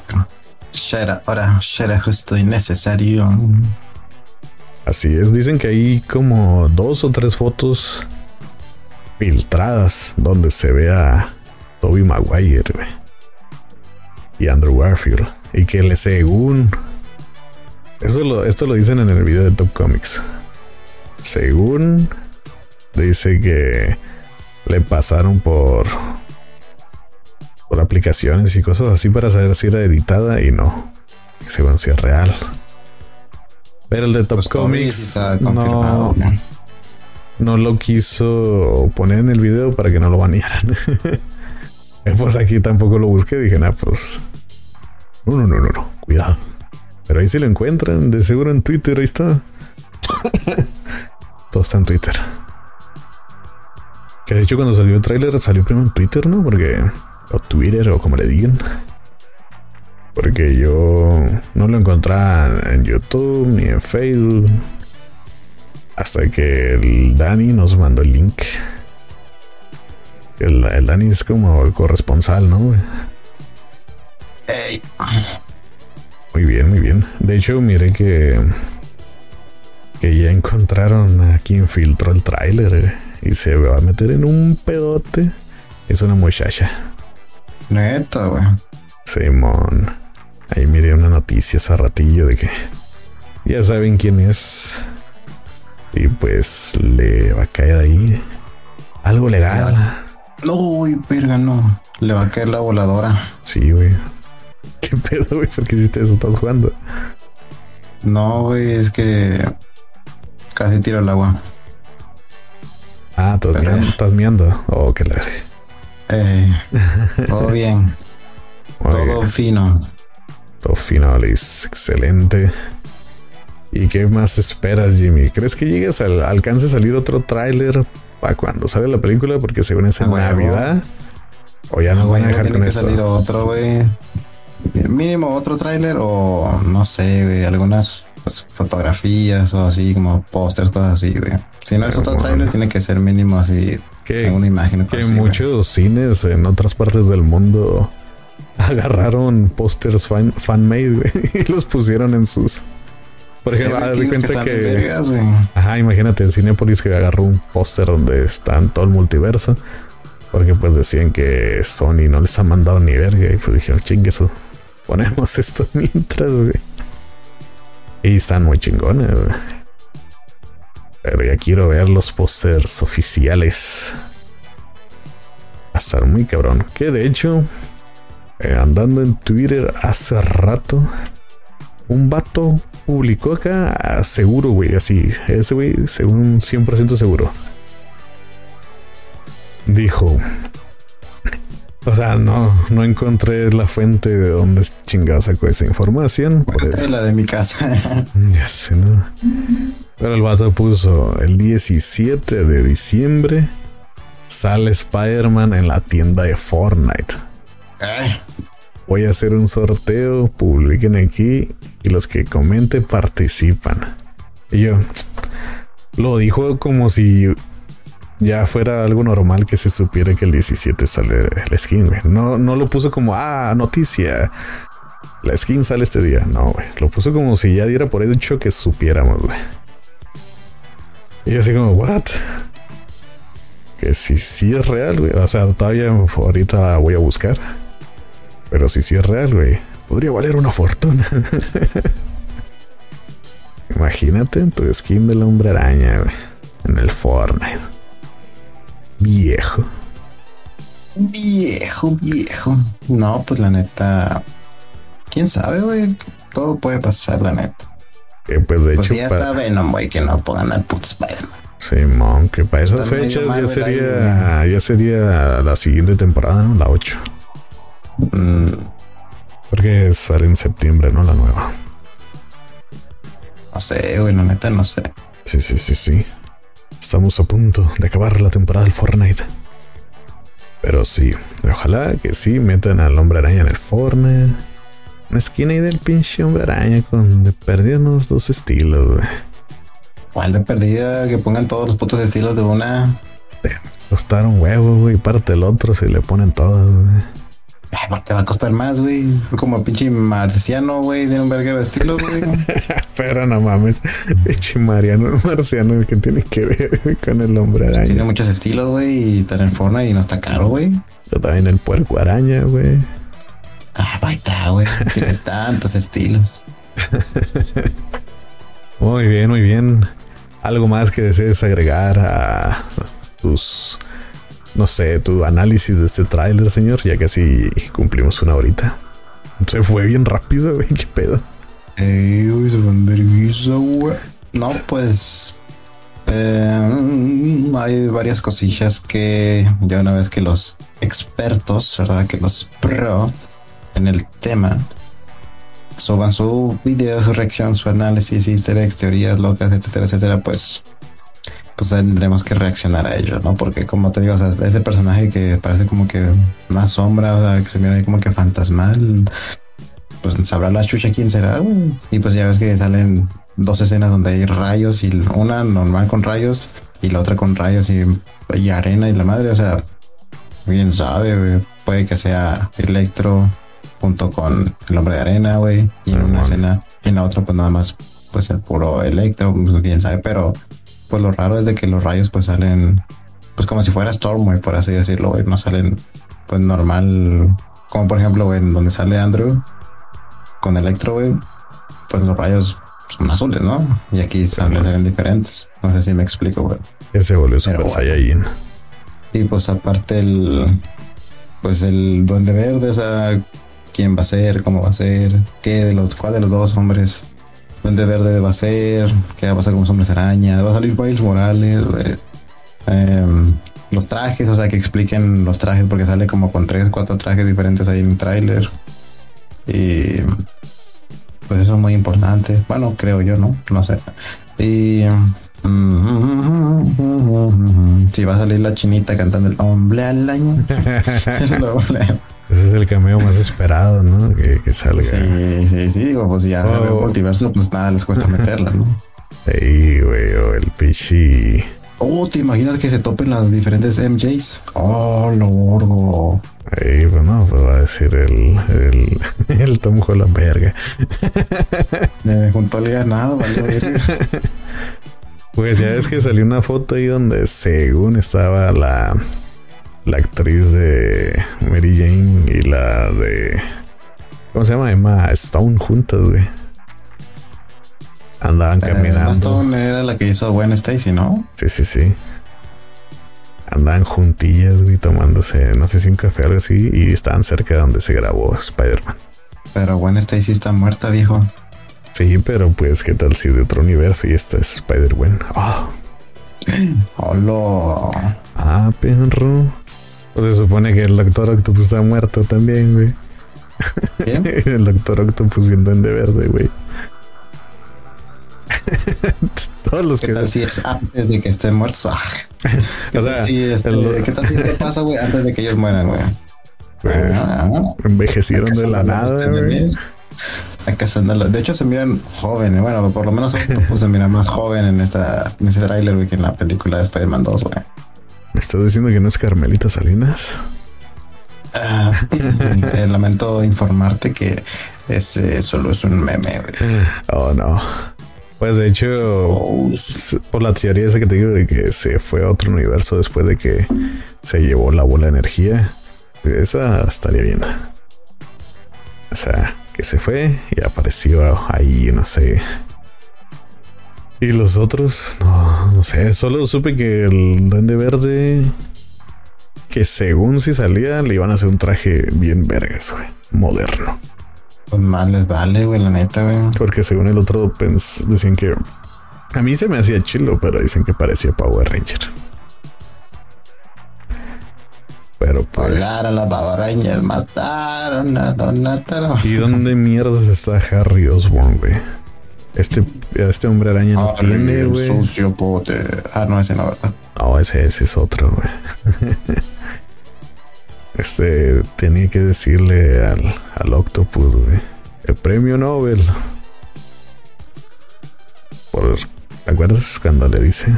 S2: Ya era, ahora ya era justo innecesario.
S1: Así es, dicen que hay como dos o tres fotos filtradas donde se ve a Toby Maguire y Andrew Garfield. Y que le según. Eso lo, esto lo dicen en el video de Top Comics. Según dice que le pasaron por por aplicaciones y cosas así para saber si era editada y no. Según si es real. Pero el de Top pues Comics no, no lo quiso poner en el video para que no lo banearan. [laughs] Pues aquí tampoco lo busqué. Dije, nah, pues. No, no, no, no, no. Cuidado. Pero ahí sí lo encuentran. De seguro en Twitter. Ahí está. [laughs] Todo está en Twitter. Que de hecho cuando salió el tráiler salió primero en Twitter, ¿no? Porque... O Twitter o como le digan. Porque yo no lo encontraba en YouTube ni en Facebook. Hasta que el Dani nos mandó el link. El, el Dani es como el corresponsal, ¿no? Muy bien, muy bien. De hecho, mire que que ya encontraron a quien filtró el tráiler y se va a meter en un pedote. Es una muchacha.
S2: Neta, güey.
S1: Simón. Ahí miré una noticia hace ratillo de que ya saben quién es. Y pues le va a caer ahí algo legal.
S2: No, verga, no. Le va a caer la voladora.
S1: Sí, güey. [laughs] ¿Qué pedo, güey? ¿Por qué hiciste eso? ¿Estás jugando?
S2: No, güey, es que casi tiro el agua.
S1: Ah, estás, miando, estás miando. Oh, qué largo.
S2: Eh, [laughs] todo bien. todo fino.
S1: Todo fino, Alice. Excelente. ¿Y qué más esperas, Jimmy? ¿Crees que llegues al alcance a salir otro tráiler para cuando sale la película? Porque según es en Navidad. O ya no van a dejar con
S2: que salir otro, güey. Mínimo otro tráiler o no sé, algunas pues, fotografías o así como pósters, cosas así, güey. Si no es otro tráiler, tiene que ser mínimo así que, una imagen.
S1: Que muchos cines en otras partes del mundo [laughs] agarraron pósters fan, fan-made, güey, [laughs] y los pusieron en sus por ejemplo, haz de cuenta que. ajá, imagínate el Cinepolis que agarró un póster donde están todo el multiverso. Porque pues decían que Sony no les ha mandado ni verga. Y pues dijeron, chingue eso. Ponemos esto [laughs] mientras, güey. Y están muy chingones, güey. Pero ya quiero ver los pósters oficiales. Va a estar muy cabrón. Que de hecho, eh, andando en Twitter hace rato, un vato publicó acá, seguro, güey, así, ese güey, según 100% seguro. Dijo, o sea, no, no encontré la fuente de dónde chingada sacó esa información.
S2: Por La de mi casa. [laughs]
S1: ya sé, ¿no? Pero el vato puso el 17 de diciembre sale Spider-Man en la tienda de Fortnite. ¿Eh? Voy a hacer un sorteo, publiquen aquí y los que comenten participan. Y yo lo dijo como si ya fuera algo normal que se supiera que el 17 sale la skin, güey. No, no lo puso como, ah, noticia. La skin sale este día. No, güey. Lo puso como si ya diera por hecho que supiéramos, güey. Y así como, what? Que si sí es real, güey. O sea, todavía ahorita voy a buscar. Pero si sí es real, güey podría valer una fortuna. [laughs] Imagínate tu skin del hombre araña, en el Fortnite. Viejo.
S2: Viejo, viejo. No, pues la neta. Quién sabe, güey. Todo puede pasar, la neta.
S1: Que pues de
S2: pues ya está Venom, güey, que no pongan al puto Spider-Man.
S1: Simón, que para esas fechas ya sería, ya sería la siguiente temporada, ¿no? La 8. Mm, porque sale en septiembre, ¿no? La nueva.
S2: No sé, güey, la neta no sé.
S1: Sí, sí, sí, sí. Estamos a punto de acabar la temporada del Fortnite. Pero sí, ojalá que sí metan al hombre araña en el Fortnite. Una esquina ahí del pinche hombre araña con de perdidos dos estilos, güey.
S2: ¿Cuál de perdida? Que pongan todos los putos estilos de una.
S1: Costaron huevo, güey. Parte el otro se le ponen todas, güey.
S2: Ay, porque va a costar más, güey. Como pinche marciano, güey, de un verguero de estilo, güey. [laughs]
S1: Pero no mames, pinche mariano [laughs] marciano que tiene que ver con el hombre araña.
S2: Tiene muchos estilos, güey, y está en forno y no está caro, güey.
S1: Pero también el puerco araña, güey.
S2: Ah, ahí está, güey. Tiene [laughs] tantos estilos.
S1: muy bien, muy bien. ¿Algo más que desees agregar a tus no sé, tu análisis de este tráiler, señor, ya que así cumplimos una horita. Se fue bien rápido, güey, qué pedo.
S2: No, pues eh, hay varias cosillas que ya una vez que los expertos, ¿verdad? Que los pro en el tema suban su video, su reacción, su análisis, easter teorías locas, etcétera, etcétera, pues pues tendremos que reaccionar a ello, ¿no? Porque como te digo, ese personaje que parece como que una sombra, o sea, que se mira ahí como que fantasmal, pues sabrá la chucha quién será, Y pues ya ves que salen dos escenas donde hay rayos y una normal con rayos y la otra con rayos y, arena y la madre, o sea, bien sabe, puede que sea Electro junto con el hombre de arena, güey, y en una escena y en la otra pues nada más pues el puro Electro, pues, quién sabe, pero pues lo raro es de que los rayos pues salen pues como si fuera Storm, por así decirlo, güey. No salen pues normal, como por ejemplo, güey, donde sale Andrew con Electro, güey, pues los rayos son azules, ¿no? Y aquí salen, diferentes. No sé si me explico, güey.
S1: Ese volvió Super Saiyajin.
S2: Y pues aparte el, pues el Duende Verde, o sea, quién va a ser, cómo va a ser, qué de los, cuál de los dos hombres Duende Verde va a ser, qué va a pasar con los hombres araña, va a salir Miles Morales, em, los trajes, o sea, que expliquen los trajes, porque sale como con tres, cuatro trajes diferentes ahí en el tráiler. Y pues eso es muy importante. Bueno, creo yo, ¿no? No sé. Y [laughs] si va a salir la chinita cantando el hombre al [laughs] año.
S1: Ese es el cameo más esperado, ¿no? Que, que salga.
S2: Sí, sí, sí. Digo, pues ya oh. el multiverso, pues nada les cuesta meterla, ¿no?
S1: Sí, güey, o el pichi.
S2: Oh, ¿te imaginas que se topen las diferentes MJs? Oh, lo gordo.
S1: Ahí, pues no, pues va a decir el, el, [laughs] el Tom Holland verga.
S2: Me juntó el ganado, vale.
S1: Pues ya es que salió una foto ahí donde según estaba la, la actriz de Mary Jane y la de... ¿Cómo se llama? Emma Stone juntas, güey. Andaban eh, caminando. Emma
S2: Stone era la que hizo a Gwen Stacy, ¿no?
S1: Sí, sí, sí. Andaban juntillas, güey, tomándose, no sé si un café o algo así, y estaban cerca de donde se grabó Spider-Man.
S2: Pero Gwen Stacy está muerta, viejo.
S1: Sí, pero pues, ¿qué tal si de otro universo y esta es Spider-Man?
S2: Oh. [clears throat] Hola.
S1: Ah, perro. Pues se supone que el Doctor Octopus está muerto también, güey. ¿Quién? [laughs] el Doctor Octopus siendo en de verde, güey. [laughs]
S2: Todos los ¿Qué que. Tal si es antes de que estén muertos? Ah. [laughs] o sea, este, ¿Qué tal si pasa, güey, antes de que ellos mueran, güey?
S1: Pues, ah, envejecieron de la nada, güey.
S2: De hecho, se miran jóvenes. Bueno, por lo menos se mira más joven en, esta, en ese tráiler, güey, que en la película de Spider-Man 2, güey.
S1: ¿Me estás diciendo que no es Carmelita Salinas?
S2: Uh, [laughs] lamento informarte que ese solo es un meme, güey.
S1: Oh, no. Pues de hecho, oh, por la teoría esa que te digo de que se fue a otro universo después de que se llevó la bola de energía, esa estaría bien. O sea, que se fue y apareció ahí, no sé. Y los otros, no, no sé, solo supe que el Duende Verde, que según si salía, le iban a hacer un traje bien vergas, güey, moderno.
S2: Pues mal les vale, güey, la neta, güey.
S1: Porque según el otro decían que a mí se me hacía chilo, pero dicen que parecía Power Ranger. Pero
S2: pues. a la Power mataron a Donatello.
S1: ¿Y dónde mierdas está Harry Osborn, güey? Este, este hombre araña no tiene, güey.
S2: sucio pote. Ah, no, ese no, ¿verdad?
S1: No, ese, ese es otro, güey. [laughs] este tenía que decirle al, al Octopus, güey. El premio Nobel. Por, ¿Te acuerdas cuando le dice?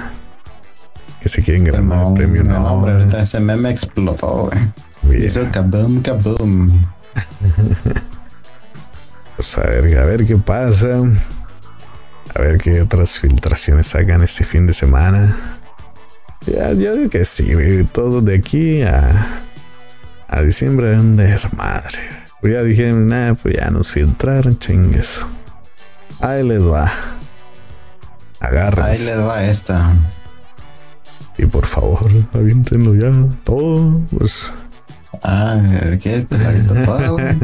S1: que se quieren ganar el premio.
S2: No, hombre, ahorita ese meme explotó, güey. Hizo kaboom, kaboom. [laughs]
S1: pues a ver, a ver qué pasa. A ver qué otras filtraciones sacan este fin de semana. Ya, yo digo que sí. Todo de aquí a, a diciembre un desmadre. Pues ya dije, nada, pues ya nos filtraron, chingues. Ahí les va. Agarra.
S2: Ahí les va esta.
S1: Y por favor, aviéntenlo ya. Todo, pues.
S2: Ah, ¿qué? ¿Te la todo, güey?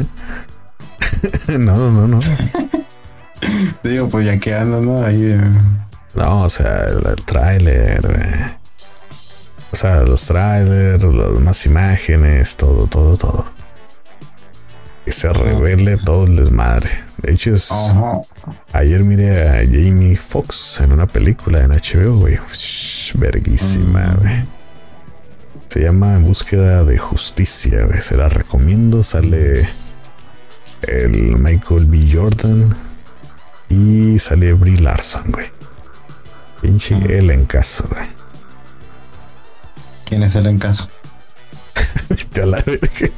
S2: [laughs]
S1: no, no, no. [laughs]
S2: Digo, pues ya que andan, ¿no? Ahí. Eh.
S1: No, o sea, el, el tráiler. O sea, los trailers, las más imágenes, todo, todo, todo. Que se revele todo el desmadre. De hecho, es, ayer miré a Jamie Foxx en una película en HBO, güey verguísima, Se llama En búsqueda de justicia, Se la recomiendo. Sale el Michael B. Jordan y sale Brie Larson, güey. Pinche el en caso, güey.
S2: ¿Quién es el en caso? [laughs]
S1: a la verga.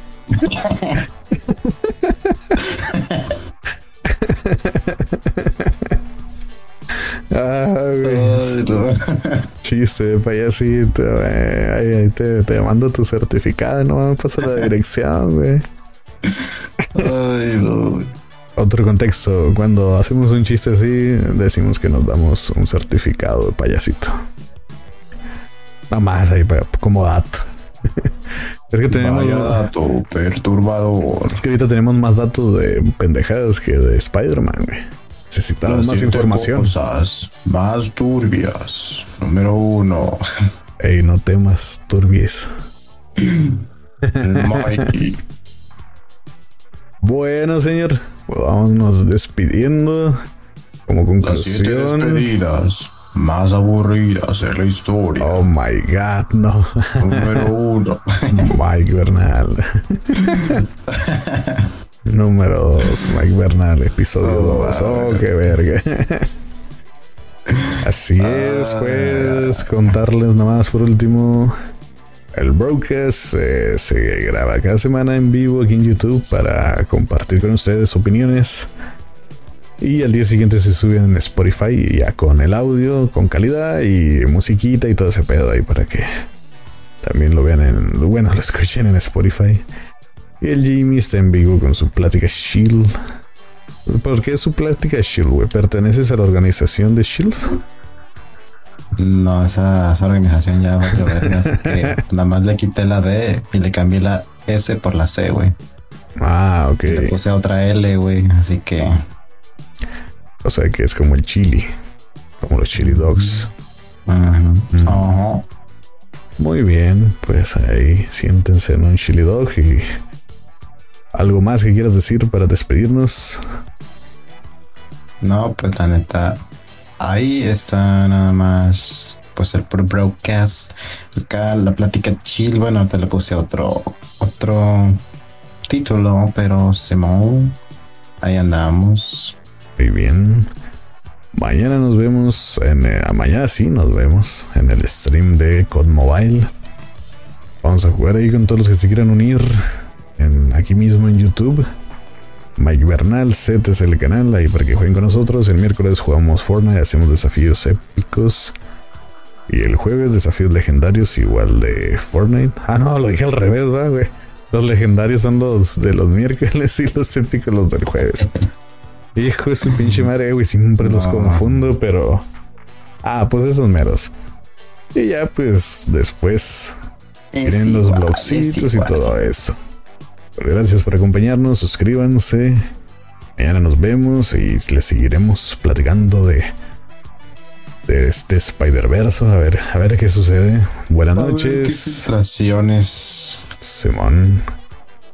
S1: [laughs] Chiste de payasito, güey. Ahí, te, te, mando tu certificado, no me pasa la [laughs] dirección, güey. Ay, no. Otro contexto, cuando hacemos un chiste así, decimos que nos damos un certificado de payasito. Nada más ahí como dato. [laughs] es que tenemos.
S2: dato perturbador.
S1: Es que ahorita tenemos más datos de pendejadas que de Spider-Man, güey. Necesitamos más información.
S2: Cosas más turbias. Número uno.
S1: Ey, no temas, turbies. [clears throat] [laughs] bueno, señor, pues vámonos despidiendo. Como conclusión.
S2: Las despedidas más aburridas de la historia.
S1: Oh my god, no.
S2: Número uno. [laughs]
S1: Mike Bernal. [laughs] Número dos, Mike Bernal, episodio oh, dos. Oh, qué verga. Así es, pues, contarles nada más por último. El broadcast eh, se graba cada semana en vivo aquí en YouTube para compartir con ustedes opiniones. Y al día siguiente se suben en Spotify ya con el audio, con calidad y musiquita y todo ese pedo ahí para que también lo vean en. Bueno, lo escuchen en Spotify. Y el Jimmy está en vivo con su plática Shield. ¿Por qué su plática Shield, güey? ¿Perteneces a la organización de Shield?
S2: No, esa, organización ya va a ver, así que nada más le quité la D y le cambié la S por la C, güey.
S1: Ah, ok.
S2: le puse otra L, güey, así que.
S1: O sea que es como el chili, como los chili dogs. Muy bien, pues ahí siéntense en un chili dog y algo más que quieras decir para despedirnos.
S2: No, pues la neta, ahí está nada más pues el broadcast. Acá la plática chill, bueno, te le puse otro otro título, pero Simón, ahí andamos.
S1: Muy bien. Mañana nos vemos en eh, mañana sí nos vemos en el stream de COD Mobile. Vamos a jugar ahí con todos los que se quieran unir aquí mismo en YouTube. Mike Bernal, Z es el canal ahí para que jueguen con nosotros. El miércoles jugamos Fortnite, hacemos desafíos épicos. Y el jueves desafíos legendarios igual de Fortnite. Ah, no, lo dije al revés, va, güey. Los legendarios son los de los miércoles [laughs] y los épicos los del jueves. Hijo de su pinche madre, güey, siempre los confundo, pero... Ah, pues esos meros. Y ya, pues, después... Tienen los blogcitos y todo eso. Gracias por acompañarnos, suscríbanse. Mañana nos vemos y les seguiremos platicando de, de este Spider-Verse. A ver, a ver qué sucede. Buenas noches.
S2: Frustraciones.
S1: Simón.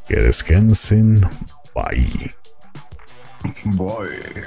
S1: Que descansen. Bye.
S2: Bye.